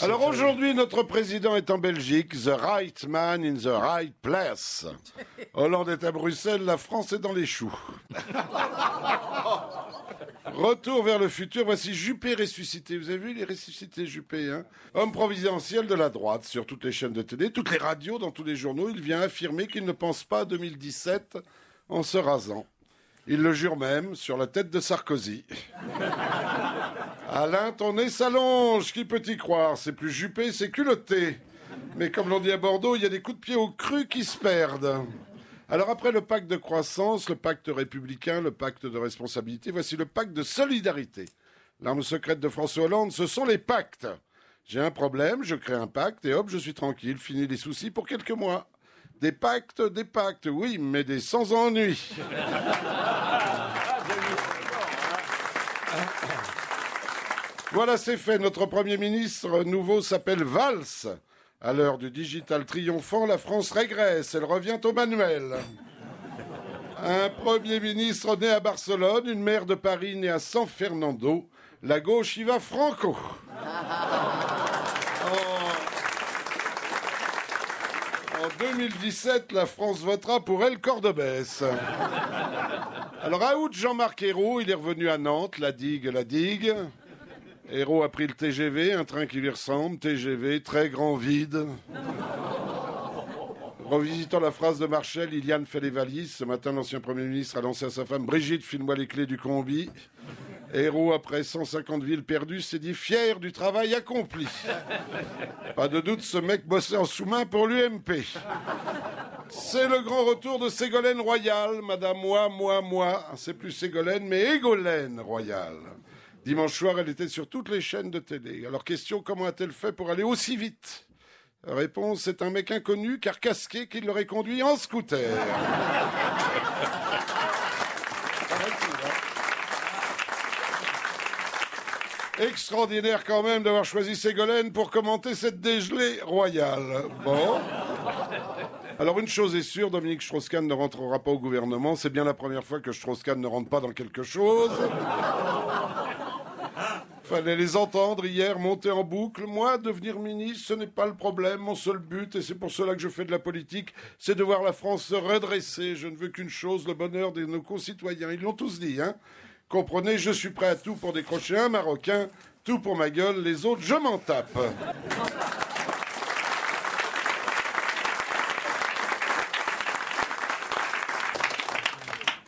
Alors aujourd'hui, notre président est en Belgique, the right man in the right place. Hollande est à Bruxelles, la France est dans les choux. Retour vers le futur, voici Juppé ressuscité. Vous avez vu, il est ressuscité, Juppé. Hein? Homme providentiel de la droite, sur toutes les chaînes de télé, toutes les radios, dans tous les journaux, il vient affirmer qu'il ne pense pas à 2017 en se rasant. Il le jure même sur la tête de Sarkozy. Alain, ton nez s'allonge, qui peut y croire? C'est plus Juppé, c'est culotté. Mais comme l'on dit à Bordeaux, il y a des coups de pied au cru qui se perdent. Alors après le pacte de croissance, le pacte républicain, le pacte de responsabilité, voici le pacte de solidarité. L'arme secrète de François Hollande, ce sont les pactes. J'ai un problème, je crée un pacte et hop, je suis tranquille, fini les soucis pour quelques mois. Des pactes, des pactes, oui, mais des sans ennui. Voilà, c'est fait. Notre Premier ministre nouveau s'appelle Valls. À l'heure du digital triomphant, la France régresse. Elle revient au manuel. Un Premier ministre né à Barcelone, une maire de Paris née à San Fernando. La gauche y va franco. En 2017, la France votera pour El Cordobès. Alors, à août, Jean-Marc Ayrault, il est revenu à Nantes, la digue, la digue. Héros a pris le TGV, un train qui lui ressemble, TGV, très grand vide. Revisitant la phrase de Marshall, Iliane fait les valises. Ce matin, l'ancien Premier ministre a lancé à sa femme Brigitte, file-moi les clés du combi. Héros, après 150 villes perdues, s'est dit fier du travail accompli. Pas de doute, ce mec bossait en sous-main pour l'UMP. C'est le grand retour de Ségolène Royal, Madame moi, moi, moi. C'est plus Ségolène, mais Égolène Royal. Dimanche soir, elle était sur toutes les chaînes de télé. Alors, question, comment a-t-elle fait pour aller aussi vite? Réponse, c'est un mec inconnu, car casqué, qui l'aurait conduit en scooter. Extraordinaire quand même d'avoir choisi Ségolène pour commenter cette dégelée royale. Bon. Alors une chose est sûre, Dominique Strauss-Kahn ne rentrera pas au gouvernement. C'est bien la première fois que Strauss-Kahn ne rentre pas dans quelque chose. Fallait les entendre hier monter en boucle. Moi, devenir ministre, ce n'est pas le problème. Mon seul but, et c'est pour cela que je fais de la politique, c'est de voir la France se redresser. Je ne veux qu'une chose, le bonheur de nos concitoyens. Ils l'ont tous dit, hein. Comprenez, je suis prêt à tout pour décrocher un Marocain, tout pour ma gueule, les autres, je m'en tape.